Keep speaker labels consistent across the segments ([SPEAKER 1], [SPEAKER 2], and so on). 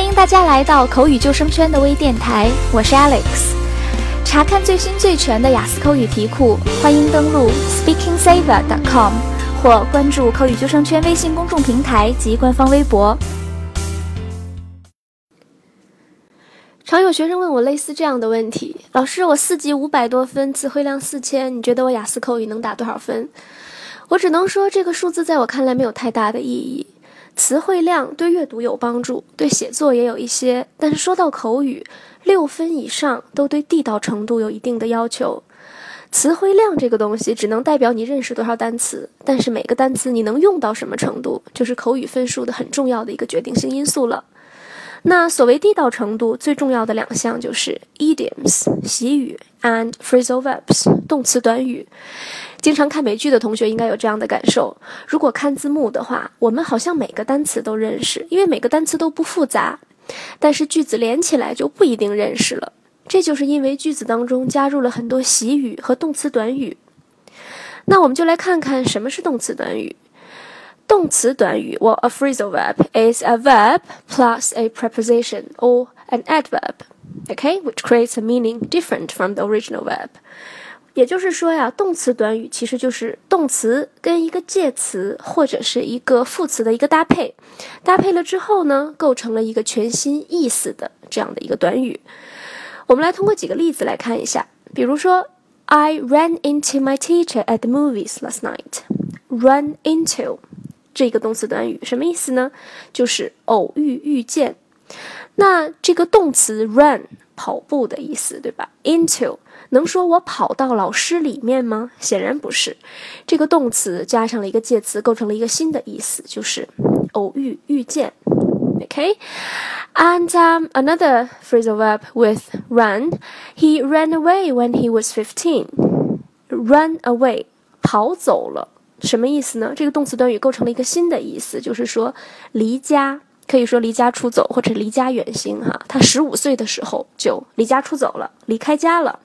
[SPEAKER 1] 欢迎大家来到口语救生圈的微电台，我是 Alex。查看最新最全的雅思口语题库，欢迎登录 SpeakingSaver.com 或关注口语救生圈微信公众平台及官方微博。
[SPEAKER 2] 常有学生问我类似这样的问题：老师，我四级五百多分，词汇量四千，你觉得我雅思口语能打多少分？我只能说，这个数字在我看来没有太大的意义。词汇量对阅读有帮助，对写作也有一些，但是说到口语，六分以上都对地道程度有一定的要求。词汇量这个东西只能代表你认识多少单词，但是每个单词你能用到什么程度，就是口语分数的很重要的一个决定性因素了。那所谓地道程度，最重要的两项就是 idioms 习语 and phrasal verbs 动词短语。经常看美剧的同学应该有这样的感受：如果看字幕的话，我们好像每个单词都认识，因为每个单词都不复杂；但是句子连起来就不一定认识了。这就是因为句子当中加入了很多习语和动词短语。那我们就来看看什么是动词短语。动词短语，well a phrasal verb is a verb plus a preposition or an adverb，OK，which creates a meaning different from the original verb. 也就是说呀，动词短语其实就是动词跟一个介词或者是一个副词的一个搭配，搭配了之后呢，构成了一个全新意思的这样的一个短语。我们来通过几个例子来看一下，比如说，I ran into my teacher at the movies last night. Run into 这个动词短语什么意思呢？就是偶遇、遇见。那这个动词 run 跑步的意思，对吧？into 能说我跑到老师里面吗？显然不是。这个动词加上了一个介词，构成了一个新的意思，就是偶遇、遇见。OK，and um another phrasal verb with run. He ran away when he was fifteen. Run away，跑走了，什么意思呢？这个动词短语构成了一个新的意思，就是说离家，可以说离家出走或者离家远行。哈，他十五岁的时候就离家出走了，离开家了。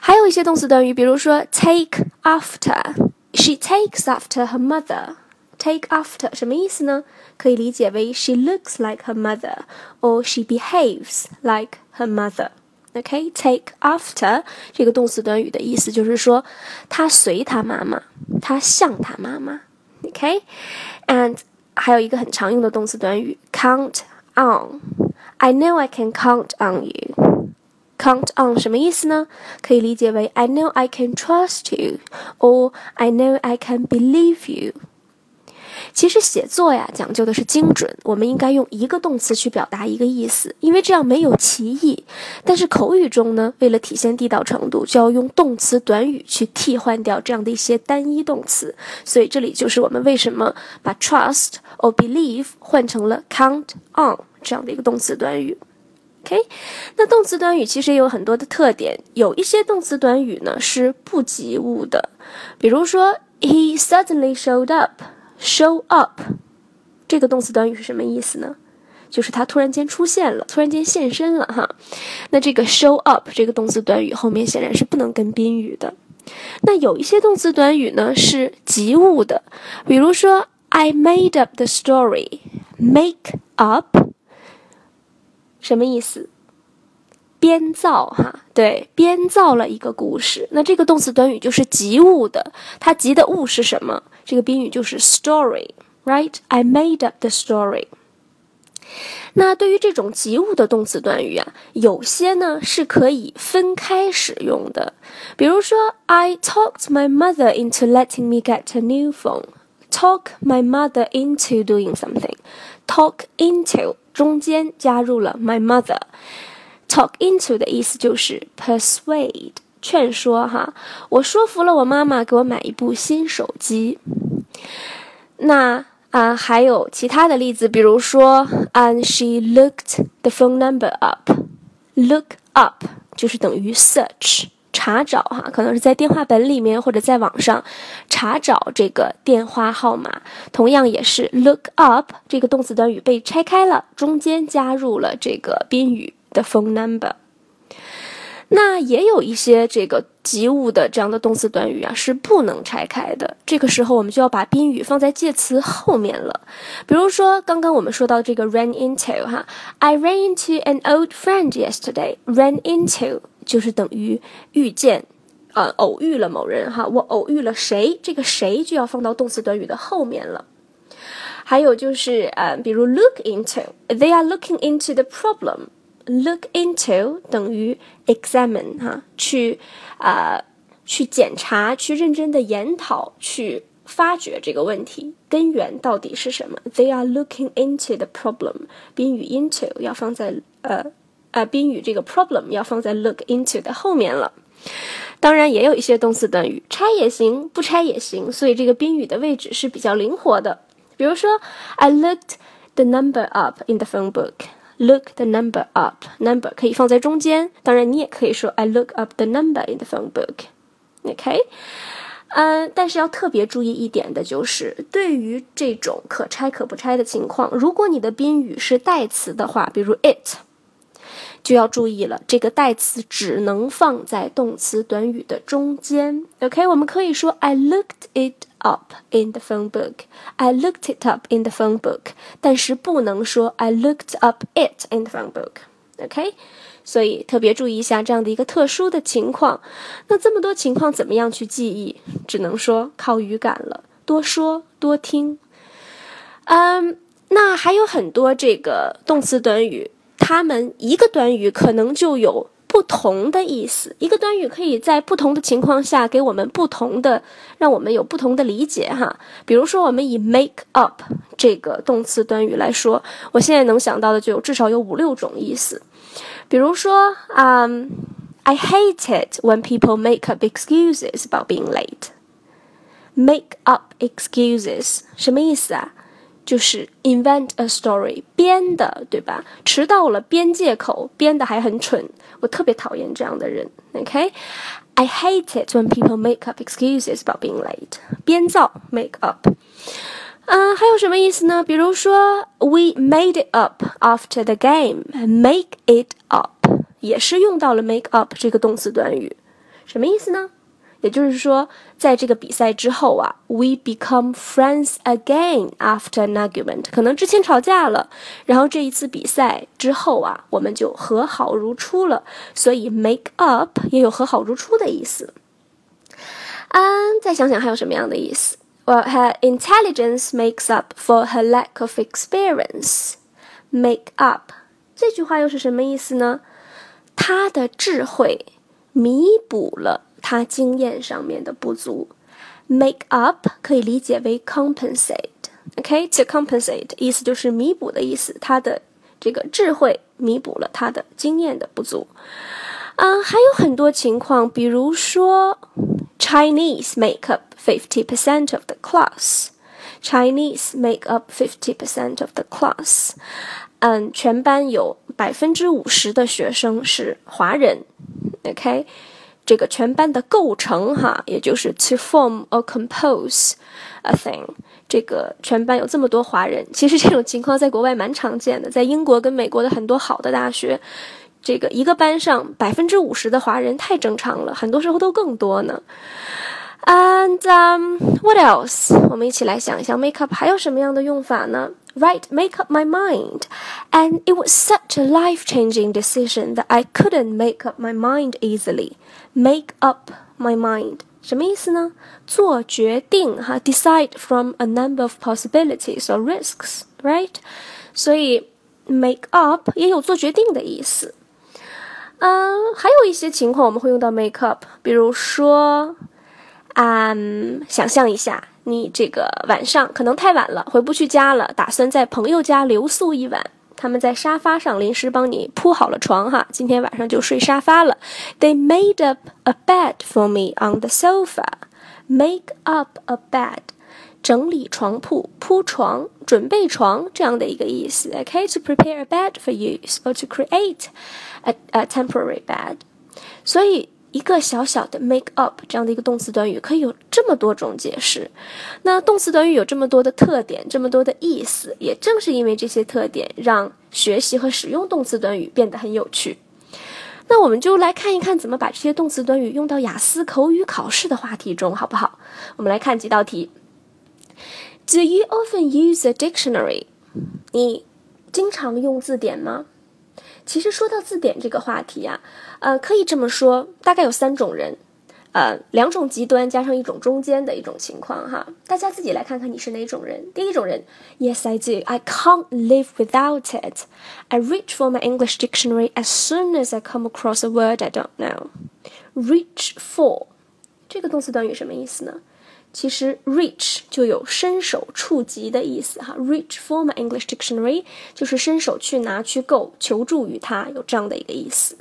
[SPEAKER 2] 还有一些动词短语，比如说 take after，she takes after her mother。take after 什么意思呢？可以理解为 she looks like her mother，or she behaves like her mother。OK，take after 这个动词短语的意思就是说，她随她妈妈，她像她妈妈。OK，and 还有一个很常用的动词短语 count on。I know I can count on you。 Count on 什么意思呢？可以理解为 I know I can trust you，or I know I can believe you。其实写作呀，讲究的是精准，我们应该用一个动词去表达一个意思，因为这样没有歧义。但是口语中呢，为了体现地道程度，就要用动词短语去替换掉这样的一些单一动词。所以这里就是我们为什么把 trust or believe 换成了 count on 这样的一个动词短语。OK，那动词短语其实也有很多的特点，有一些动词短语呢是不及物的，比如说 He suddenly showed up，show up，这个动词短语是什么意思呢？就是他突然间出现了，突然间现身了哈。那这个 show up 这个动词短语后面显然是不能跟宾语的。那有一些动词短语呢是及物的，比如说 I made up the story，make up。什么意思？编造哈，对，编造了一个故事。那这个动词短语就是及物的，它及的物是什么？这个宾语就是 story，right？I made up the story。那对于这种及物的动词短语啊，有些呢是可以分开使用的。比如说，I talked my mother into letting me get a new phone。Talk my mother into doing something。Talk into。中间加入了 my mother。Talk into 的意思就是 persuade，劝说哈。我说服了我妈妈给我买一部新手机。那啊，还有其他的例子，比如说，and she looked the phone number up。Look up 就是等于 search。查找哈，可能是在电话本里面或者在网上查找这个电话号码，同样也是 look up 这个动词短语被拆开了，中间加入了这个宾语的 phone number。那也有一些这个及物的这样的动词短语啊，是不能拆开的。这个时候我们就要把宾语放在介词后面了。比如说，刚刚我们说到这个 ran into 哈，I ran into an old friend yesterday。ran into 就是等于遇见，呃，偶遇了某人哈。我偶遇了谁？这个谁就要放到动词短语的后面了。还有就是，呃，比如 look into，they are looking into the problem。look into 等于 examine 哈，去啊、呃、去检查，去认真的研讨，去发掘这个问题根源到底是什么。They are looking into the problem。宾语 into 要放在呃呃宾语这个 problem 要放在 look into 的后面了。当然也有一些动词短语拆也行，不拆也行，所以这个宾语的位置是比较灵活的。比如说，I looked the number up in the phone book。Look the number up. Number 可以放在中间，当然你也可以说 I look up the number in the phone book. OK，呃，但是要特别注意一点的就是，对于这种可拆可不拆的情况，如果你的宾语是代词的话，比如 it。就要注意了，这个代词只能放在动词短语的中间。OK，我们可以说 I looked it up in the phone book. I looked it up in the phone book，但是不能说 I looked up it in the phone book。OK，所以特别注意一下这样的一个特殊的情况。那这么多情况怎么样去记忆？只能说靠语感了，多说多听。嗯，那还有很多这个动词短语。它们一个短语可能就有不同的意思，一个短语可以在不同的情况下给我们不同的，让我们有不同的理解哈。比如说，我们以 make up 这个动词短语来说，我现在能想到的就有至少有五六种意思。比如说，嗯，I hate it when people make up excuses about being late. Make up excuses 什么意思啊？就是 invent a story 编的，对吧？迟到了编借口，编的还很蠢。我特别讨厌这样的人。OK，I hate it when people make up excuses about being late。编造 make up。嗯，还有什么意思呢？比如说，We made it up after the game。Make it up 也是用到了 make up 这个动词短语，什么意思呢？ 也就是说，在这个比赛之后啊，we become friends again after an argument。可能之前吵架了，然后这一次比赛之后啊，我们就和好如初了。所以 make up 也有和好如初的意思。嗯，再想想还有什么样的意思？Well, her intelligence makes up for her lack of experience. Make up 这句话又是什么意思呢？她的智慧弥补了。他经验上面的不足，make up 可以理解为 compensate，OK，to compensate 意思就是弥补的意思。他的这个智慧弥补了他的经验的不足。嗯，还有很多情况，比如说 Chinese make up fifty percent of the class，Chinese make up fifty percent of the class。嗯，全班有百分之五十的学生是华人，OK。 这个全班的构成哈，也就是 to form or compose a thing。这个全班有这么多华人，其实这种情况在国外蛮常见的，在英国跟美国的很多好的大学，这个一个班上百分之五十的华人太正常了，很多时候都更多呢。And um, what else？我们一起来想一想，make up 还有什么样的用法呢 ？Right, make up my mind. And it was such a life changing decision that I couldn't make up my mind easily. Make up my mind 什么意思呢？做决定哈，decide from a number of possibilities or risks, right？所以 make up 也有做决定的意思。嗯，还有一些情况我们会用到 make up，比如说。嗯，想象一下， 你这个晚上可能太晚了，回不去家了，打算在朋友家留宿一晚。他们在沙发上临时帮你铺好了床，哈，今天晚上就睡沙发了。They made up a bed for me on the sofa. Make up a bed，整理床铺，铺床，准备床这样的一个意思。Okay, to prepare a bed for you or to create a a temporary bed。所以。一个小小的 make up 这样的一个动词短语可以有这么多种解释，那动词短语有这么多的特点，这么多的意思，也正是因为这些特点，让学习和使用动词短语变得很有趣。那我们就来看一看怎么把这些动词短语用到雅思口语考试的话题中，好不好？我们来看几道题。Do you often use a dictionary？你经常用字典吗？其实说到字典这个话题啊，呃，可以这么说，大概有三种人。呃，两种极端加上一种中间的一种情况哈，大家自己来看看你是哪种人。第一种人，Yes I do, I can't live without it. I reach for my English dictionary as soon as I come across a word I don't know. Reach for 这个动词短语什么意思呢？其实 reach 就有伸手触及的意思哈。Reach for my English dictionary 就是伸手去拿去够，求助于它，有这样的一个意思。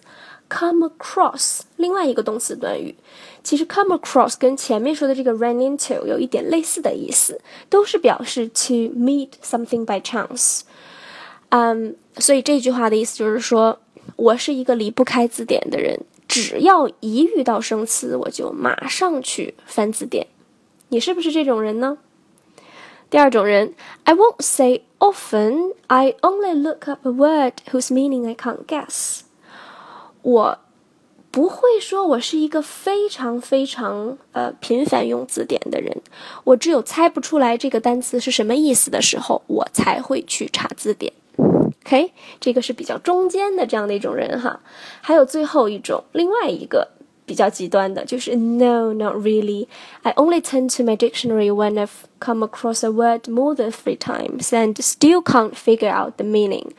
[SPEAKER 2] Come across 另外一个动词短语。其实 come across 跟前面说的这个 run into 有一点类似的意思，都是表示 to meet something by chance。嗯，所以这句话的意思就是说，我是一个离不开字典的人，只要一遇到生词，我就马上去翻字典。你是不是这种人呢？第二种人，I won't say often, I only look up a word whose meaning I can't guess。我。不会说，我是一个非常非常呃频繁用字典的人。我只有猜不出来这个单词是什么意思的时候，我才会去查字典。OK，这个是比较中间的这样的一种人哈。还有最后一种，另外一个比较极端的，就是 No, not really. I only turn to my dictionary when I've come across a word more than three times and still can't figure out the meaning.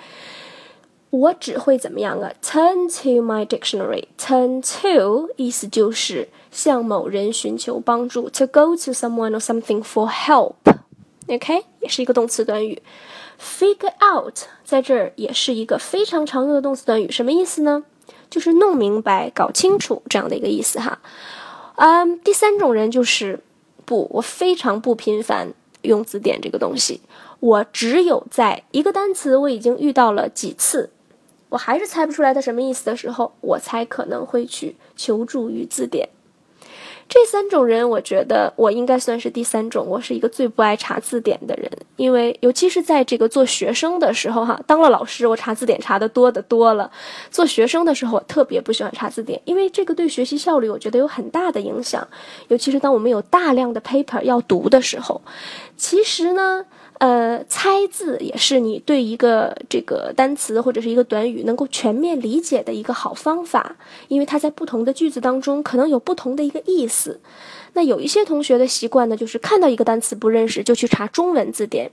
[SPEAKER 2] 我只会怎么样啊？Turn to my dictionary. Turn to 意思就是向某人寻求帮助。To go to someone or something for help. OK，也是一个动词短语。Figure out 在这儿也是一个非常常用的动词短语。什么意思呢？ 就是弄明白、搞清楚这样的一个意思哈。嗯，第三种人就是不，我非常不频繁用字典这个东西。我只有在一个单词我已经遇到了几次。我还是猜不出来它什么意思的时候，我才可能会去求助于字典。这三种人，我觉得我应该算是第三种。我是一个最不爱查字典的人，因为尤其是在这个做学生的时候，哈，当了老师，我查字典查的多的多了。做学生的时候，我特别不喜欢查字典，因为这个对学习效率，我觉得有很大的影响。尤其是当我们有大量的 paper 要读的时候，其实呢。呃，猜字也是你对一个这个单词或者是一个短语能够全面理解的一个好方法，因为它在不同的句子当中可能有不同的一个意思。那有一些同学的习惯呢，就是看到一个单词不认识就去查中文字典。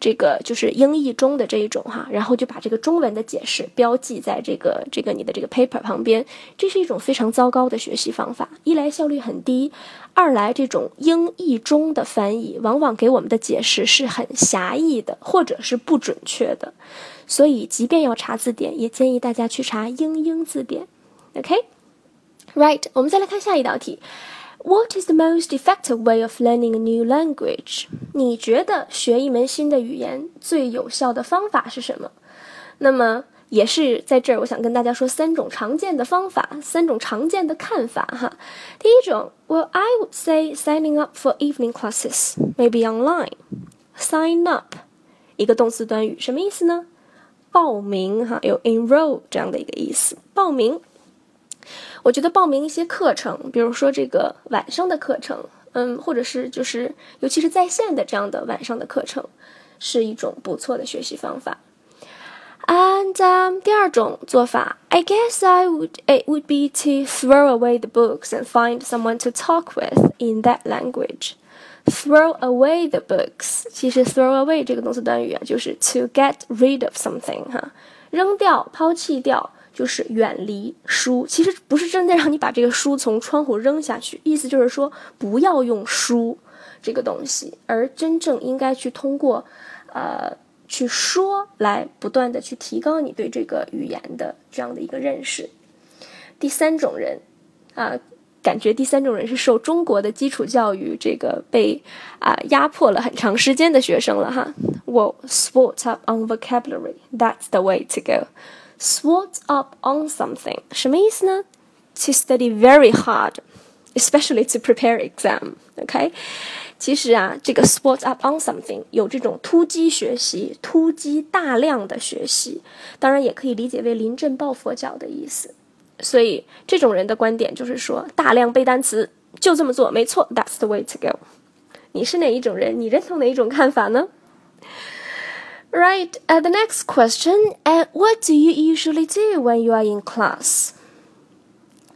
[SPEAKER 2] 这个就是英译中的这一种哈，然后就把这个中文的解释标记在这个这个你的这个 paper 旁边，这是一种非常糟糕的学习方法。一来效率很低，二来这种英译中的翻译往往给我们的解释是很狭义的，或者是不准确的。所以，即便要查字典，也建议大家去查英英字典。OK，Right，我们再来看下一道题。What is the most effective way of learning a new language？你觉得学一门新的语言最有效的方法是什么？那么也是在这儿，我想跟大家说三种常见的方法，三种常见的看法哈。第一种，Well, I would say signing up for evening classes, maybe online. Sign up，一个动词短语，什么意思呢？报名哈，有 enroll 这样的一个意思，报名。我觉得报名一些课程，比如说这个晚上的课程，嗯，或者是就是尤其是在线的这样的晚上的课程，是一种不错的学习方法。And um, 第二种做法，I guess I would it would be to throw away the books and find someone to talk with in that language. Throw away the books，其实 throw away 这个动词短语啊，就是 to get rid of something 哈，扔掉、抛弃掉。就是远离书，其实不是真的让你把这个书从窗户扔下去，意思就是说不要用书这个东西，而真正应该去通过，呃，去说来不断的去提高你对这个语言的这样的一个认识。第三种人，啊，感觉第三种人是受中国的基础教育这个被啊压迫了很长时间的学生了哈。我 sport up on vocabulary，that's the way to go。Swot up on something 什么意思呢？To study very hard, especially to prepare exam. OK，其实啊，这个 swot up on something 有这种突击学习、突击大量的学习，当然也可以理解为临阵抱佛脚的意思。所以这种人的观点就是说，大量背单词，就这么做，没错，That's the way to go。你是哪一种人？你认同哪一种看法呢 ？Right. Uh, the next question. And what do you usually do when you are in class?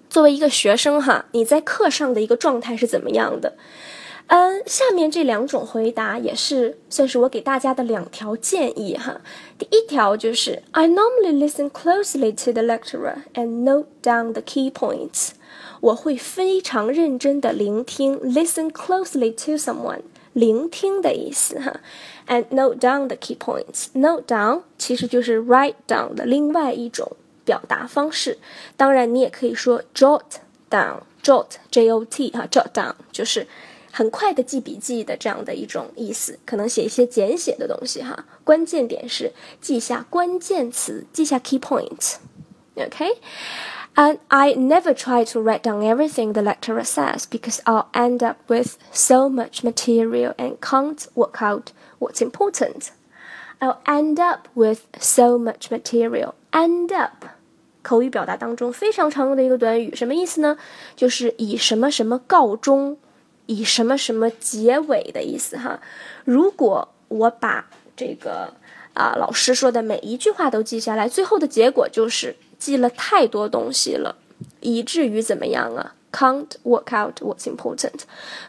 [SPEAKER 2] 作为一个学生哈，你在课上的一个状态是怎么样的？嗯，下面这两种回答也是算是我给大家的两条建议哈。第一条就是 I normally listen closely to the lecturer and note down the key points。我会非常认真的聆听，listen closely to someone，聆听的意思哈 ，and note down the key points。note down 其实就是 write down 的另外一种表达方式。当然，你也可以说 jot down，jot，j o t 哈，jot down 就是。很快的记笔记的这样的一种意思，可能写一些简写的东西哈。关键点是记下关键词，记下 key points。OK，and I never try to write down everything the lecturer says because I'll end up with so much material and can't work out what's important. I'll end up with so much material. End up 口语表达当中非常常用的一个短语，什么意思呢？就是以什么什么告终。以什么什么结尾的意思哈？如果我把这个啊老师说的每一句话都记下来，最后的结果就是记了太多东西了，以至于怎么样啊？Can't work out what's important，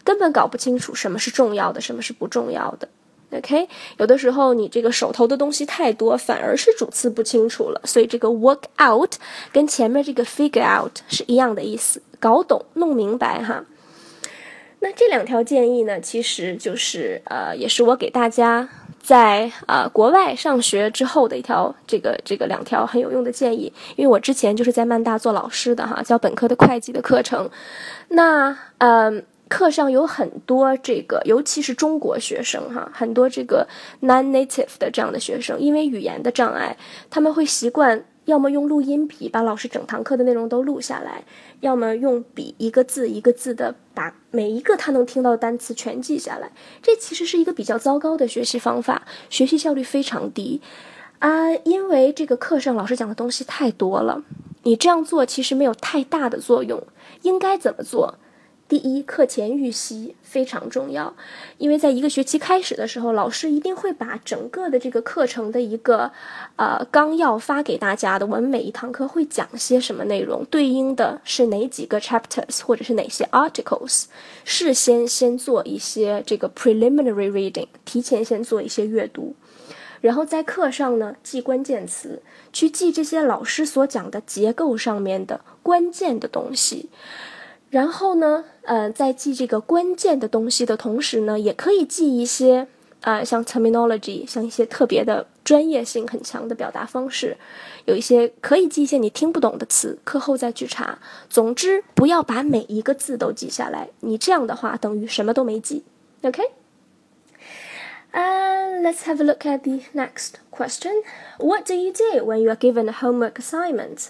[SPEAKER 2] 根本搞不清楚什么是重要的，什么是不重要的。OK，有的时候你这个手头的东西太多，反而是主次不清楚了。所以这个 work out 跟前面这个 figure out 是一样的意思，搞懂、弄明白哈。那这两条建议呢，其实就是呃，也是我给大家在啊国外上学之后的一条这个这个两条很有用的建议。因为我之前就是在曼大做老师的哈，教本科的会计的课程。那嗯，课上有很多这个，尤其是中国学生哈，很多这个 non-native 的这样的学生，因为语言的障碍，他们会习惯。要么用录音笔把老师整堂课的内容都录下来，要么用笔一个字一个字的把每一个他能听到的单词全记下来。这其实是一个比较糟糕的学习方法，学习效率非常低啊！因为这个课上老师讲的东西太多了，你这样做其实没有太大的作用。应该怎么做？第一，课前预习非常重要，因为在一个学期开始的时候，老师一定会把整个的这个课程的一个呃纲要发给大家的。我们每一堂课会讲些什么内容，对应的是哪几个 chapters 或者是哪些 articles，事先先做一些这个 preliminary reading，提前先做一些阅读，然后在课上呢记关键词，去记这些老师所讲的结构上面的关键的东西。然后呢，呃，在记这个关键的东西的同时呢，也可以记一些，呃，像 terminology，像一些特别的专业性很强的表达方式，有一些可以记一些你听不懂的词，课后再去查。总之，不要把每一个字都记下来，你这样的话等于什么都没记。OK？呃，Let's have a look at the next question. What do you do when you are given a homework assignment?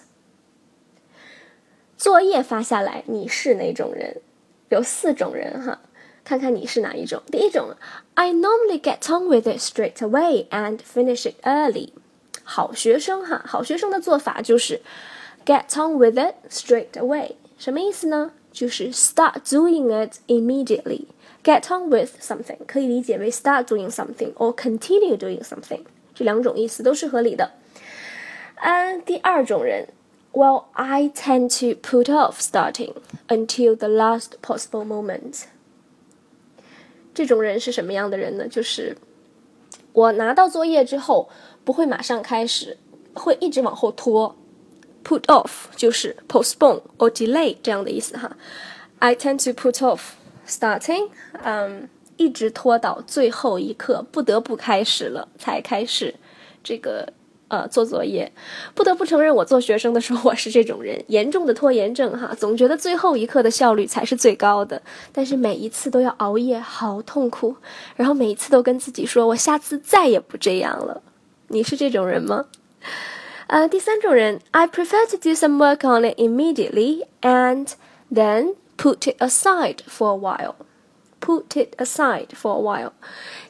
[SPEAKER 2] 作业发下来，你是哪种人？有四种人哈，看看你是哪一种。第一种，I normally get on with it straight away and finish it early。好学生哈，好学生的做法就是 get on with it straight away。什么意思呢？就是 start doing it immediately。get on with something 可以理解为 start doing something or continue doing something，这两种意思都是合理的。嗯，第二种人。 Well, I tend to put off starting until the last possible moment. 这种人是什么样的人呢？就是我拿到作业之后不会马上开始，会一直往后拖。Put off 就是 postpone or delay 这样的意思哈。I tend to put off starting，嗯，一直拖到最后一刻，不得不开始了才开始这个。 呃，做作业，不得不承认，我做学生的时候我是这种人，严重的拖延症哈，总觉得最后一刻的效率才是最高的，但是每一次都要熬夜，好痛苦，然后每一次都跟自己说，我下次再也不这样了。你是这种人吗？呃，第三种人，I prefer to do some work on it immediately and then put it aside for a while. Put it aside for a while。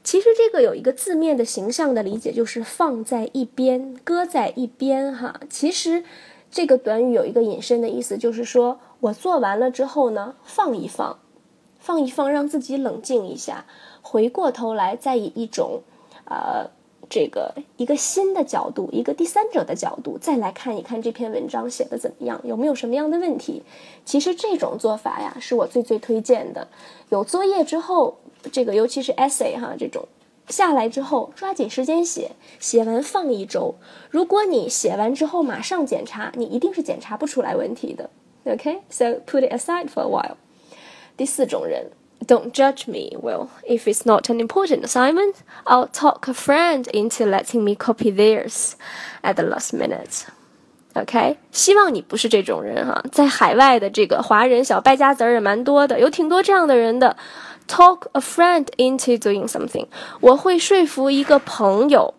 [SPEAKER 2] 其实这个有一个字面的形象的理解，就是放在一边，搁在一边哈。其实这个短语有一个引申的意思，就是说我做完了之后呢，放一放，放一放，让自己冷静一下，回过头来再以一种，呃。这个一个新的角度，一个第三者的角度，再来看一看这篇文章写的怎么样，有没有什么样的问题？其实这种做法呀，是我最最推荐的。有作业之后，这个尤其是 essay 哈，这种下来之后，抓紧时间写，写完放一周。如果你写完之后马上检查，你一定是检查不出来问题的。OK，so put it aside for a while。第四种人。Don't judge me. Well, if it's not an important assignment, I'll talk a friend into letting me copy theirs at the last minute. OK，希望你不是这种人哈。在海外的这个华人小败家子儿也蛮多的，有挺多这样的人的。Talk a friend into doing something，我会说服一个朋友。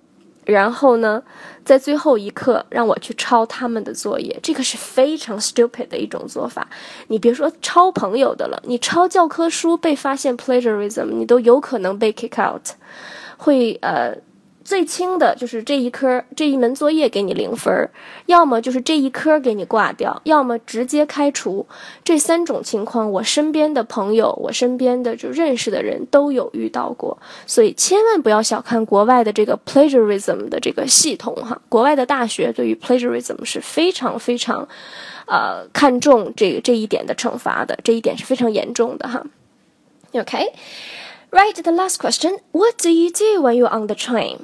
[SPEAKER 2] 然后呢，在最后一刻让我去抄他们的作业，这个是非常 stupid 的一种做法。你别说抄朋友的了，你抄教科书被发现 plagiarism，你都有可能被 kick out，会呃。最轻的就是这一科这一门作业给你零分，要么就是这一科给你挂掉，要么直接开除。这三种情况，我身边的朋友，我身边的就认识的人都有遇到过。所以千万不要小看国外的这个 plagiarism 的这个系统哈，国外的大学对于 plagiarism 是非常非常，呃，看重这这一点的惩罚的，这一点是非常严重的哈。OK。Right, the last question. What do you do when you're on the train?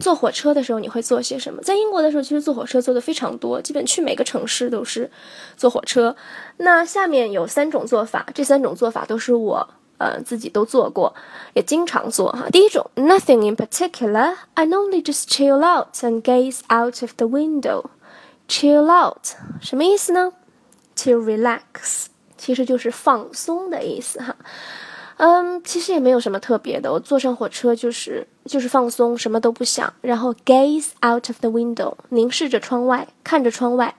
[SPEAKER 2] 坐火车的时候你会做些什么？在英国的时候，其实坐火车坐的非常多，基本去每个城市都是坐火车。那下面有三种做法，这三种做法都是我呃自己都做过，也经常做哈。第一种，Nothing in particular. I normally just chill out and gaze out of the window. Chill out 什么意思呢？To relax，其实就是放松的意思哈。 嗯，其实也没有什么特别的。我坐上火车就是就是放松，什么都不想，然后 gaze out of the window，凝视着窗外，看着窗外，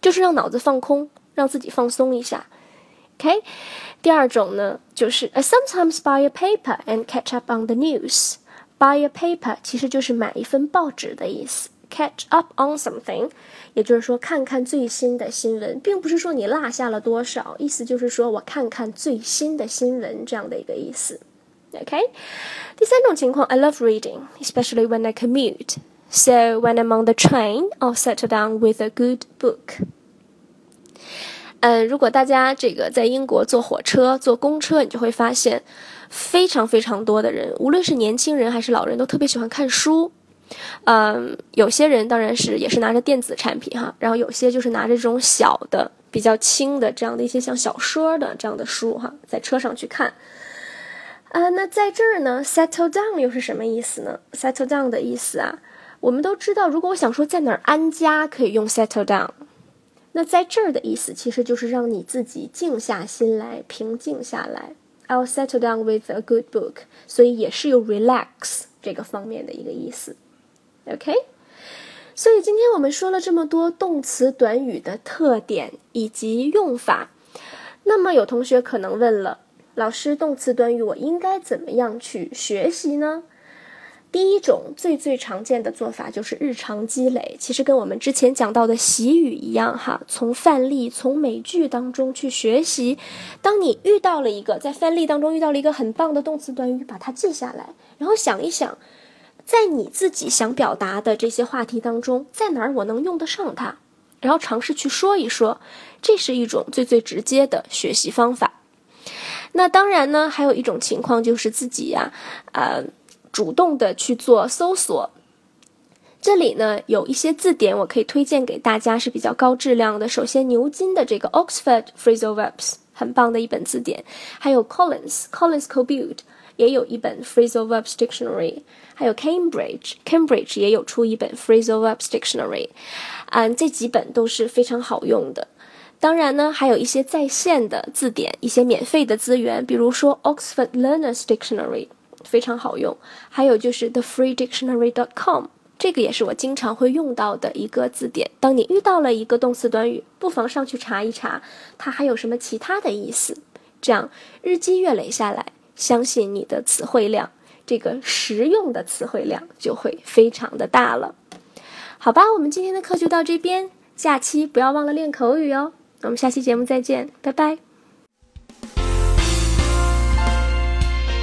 [SPEAKER 2] 就是让脑子放空，让自己放松一下。OK，第二种呢，就是 I sometimes buy a paper and catch up on the news。Buy a paper 其实就是买一份报纸的意思。Catch up on something，也就是说看看最新的新闻，并不是说你落下了多少，意思就是说我看看最新的新闻这样的一个意思。OK，第三种情况，I love reading, especially when I commute. So when I'm on the train, I'll settle down with a good book. 嗯，如果大家这个在英国坐火车、坐公车，你就会发现，非常非常多的人，无论是年轻人还是老人，都特别喜欢看书。嗯，有些人当然是也是拿着电子产品哈，然后有些就是拿着这种小的、比较轻的这样的一些像小说的这样的书哈，在车上去看。啊，那在这儿呢，settle down 又是什么意思呢？settle down 的意思啊，我们都知道，如果我想说在哪儿安家，可以用 settle down。那在这儿的意思其实就是让你自己静下心来，平静下来。I'll settle down with a good book，所以也是有 relax 这个方面的一个意思。OK，所以今天我们说了这么多动词短语的特点以及用法，那么有同学可能问了，老师，动词短语我应该怎么样去学习呢？第一种最最常见的做法就是日常积累，其实跟我们之前讲到的习语一样哈，从范例、从美句当中去学习。当你遇到了一个在范例当中遇到了一个很棒的动词短语，把它记下来，然后想一想。在你自己想表达的这些话题当中，在哪儿我能用得上它？然后尝试去说一说，这是一种最最直接的学习方法。那当然呢，还有一种情况就是自己呀，呃，主动的去做搜索。这里呢有一些字典，我可以推荐给大家，是比较高质量的。首先，牛津的这个 Oxford Phrasal Verbs 很棒的一本字典，还有 Collins Collins c o b u i l d 也有一本 Phrasal Verbs Dictionary。还有 Cambridge，Cambridge 也有出一本 Phrasal Verbs Dictionary，嗯，这几本都是非常好用的。当然呢，还有一些在线的字典，一些免费的资源，比如说 Oxford Learners Dictionary 非常好用。还有就是 TheFreeDictionary.com，这个也是我经常会用到的一个字典。当你遇到了一个动词短语，不妨上去查一查，它还有什么其他的意思。这样日积月累下来，相信你的词汇量。这个实用的词汇量就会非常的大了，好吧，我们今天的课就到这边。假期不要忘了练口语哦。我们下期节目再见，拜拜。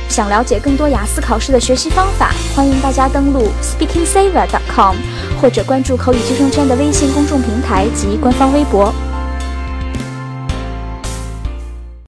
[SPEAKER 1] 想了解更多雅思考试的学习方法，欢迎大家登录 SpeakingSaver.com，或者关注口语救生圈的微信公众平台及官方微博。